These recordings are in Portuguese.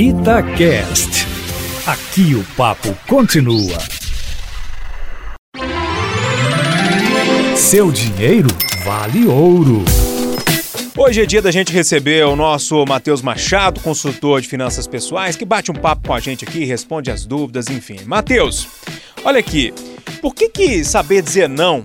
Itacast. Aqui o papo continua. Seu dinheiro vale ouro. Hoje é dia da gente receber o nosso Matheus Machado, consultor de finanças pessoais, que bate um papo com a gente aqui, responde as dúvidas, enfim. Matheus, olha aqui, por que, que saber dizer não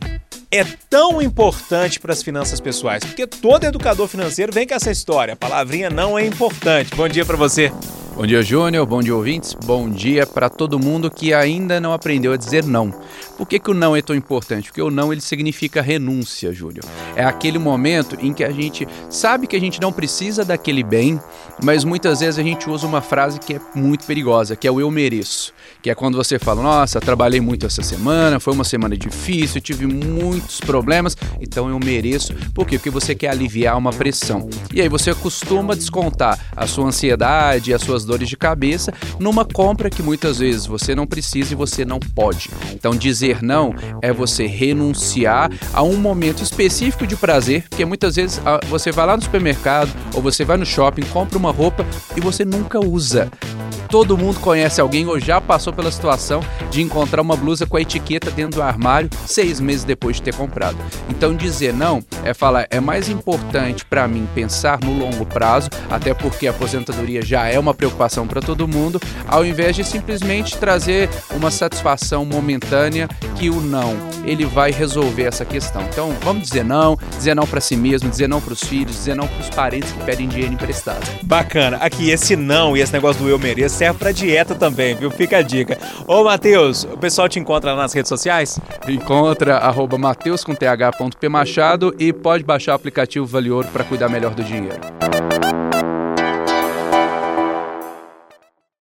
é tão importante para as finanças pessoais? Porque todo educador financeiro vem com essa história. A palavrinha não é importante. Bom dia para você. Bom dia, Júnior. Bom dia, ouvintes. Bom dia para todo mundo que ainda não aprendeu a dizer não. Por que, que o não é tão importante? Porque o não ele significa renúncia, Júlio. É aquele momento em que a gente sabe que a gente não precisa daquele bem, mas muitas vezes a gente usa uma frase que é muito perigosa, que é o eu mereço. Que é quando você fala, nossa, trabalhei muito essa semana, foi uma semana difícil, tive muitos problemas, então eu mereço. Por quê? Porque você quer aliviar uma pressão. E aí você costuma descontar a sua ansiedade, as suas dores de cabeça numa compra que muitas vezes você não precisa e você não pode. Então, dizer não é você renunciar a um momento específico de prazer, porque muitas vezes ah, você vai lá no supermercado ou você vai no shopping, compra uma roupa e você nunca usa todo mundo conhece alguém ou já passou pela situação de encontrar uma blusa com a etiqueta dentro do armário seis meses depois de ter comprado. Então dizer não é falar é mais importante para mim pensar no longo prazo, até porque a aposentadoria já é uma preocupação para todo mundo, ao invés de simplesmente trazer uma satisfação momentânea que o não ele vai resolver essa questão. Então vamos dizer não, dizer não para si mesmo, dizer não para os filhos, dizer não para os parentes que pedem dinheiro emprestado. Bacana. Aqui esse não e esse negócio do eu mereço serve para dieta também, viu? Fica a dica. Ô, Matheus, o pessoal te encontra nas redes sociais? Encontra arroba mateus com th.pmachado e pode baixar o aplicativo Vale Ouro para cuidar melhor do dinheiro.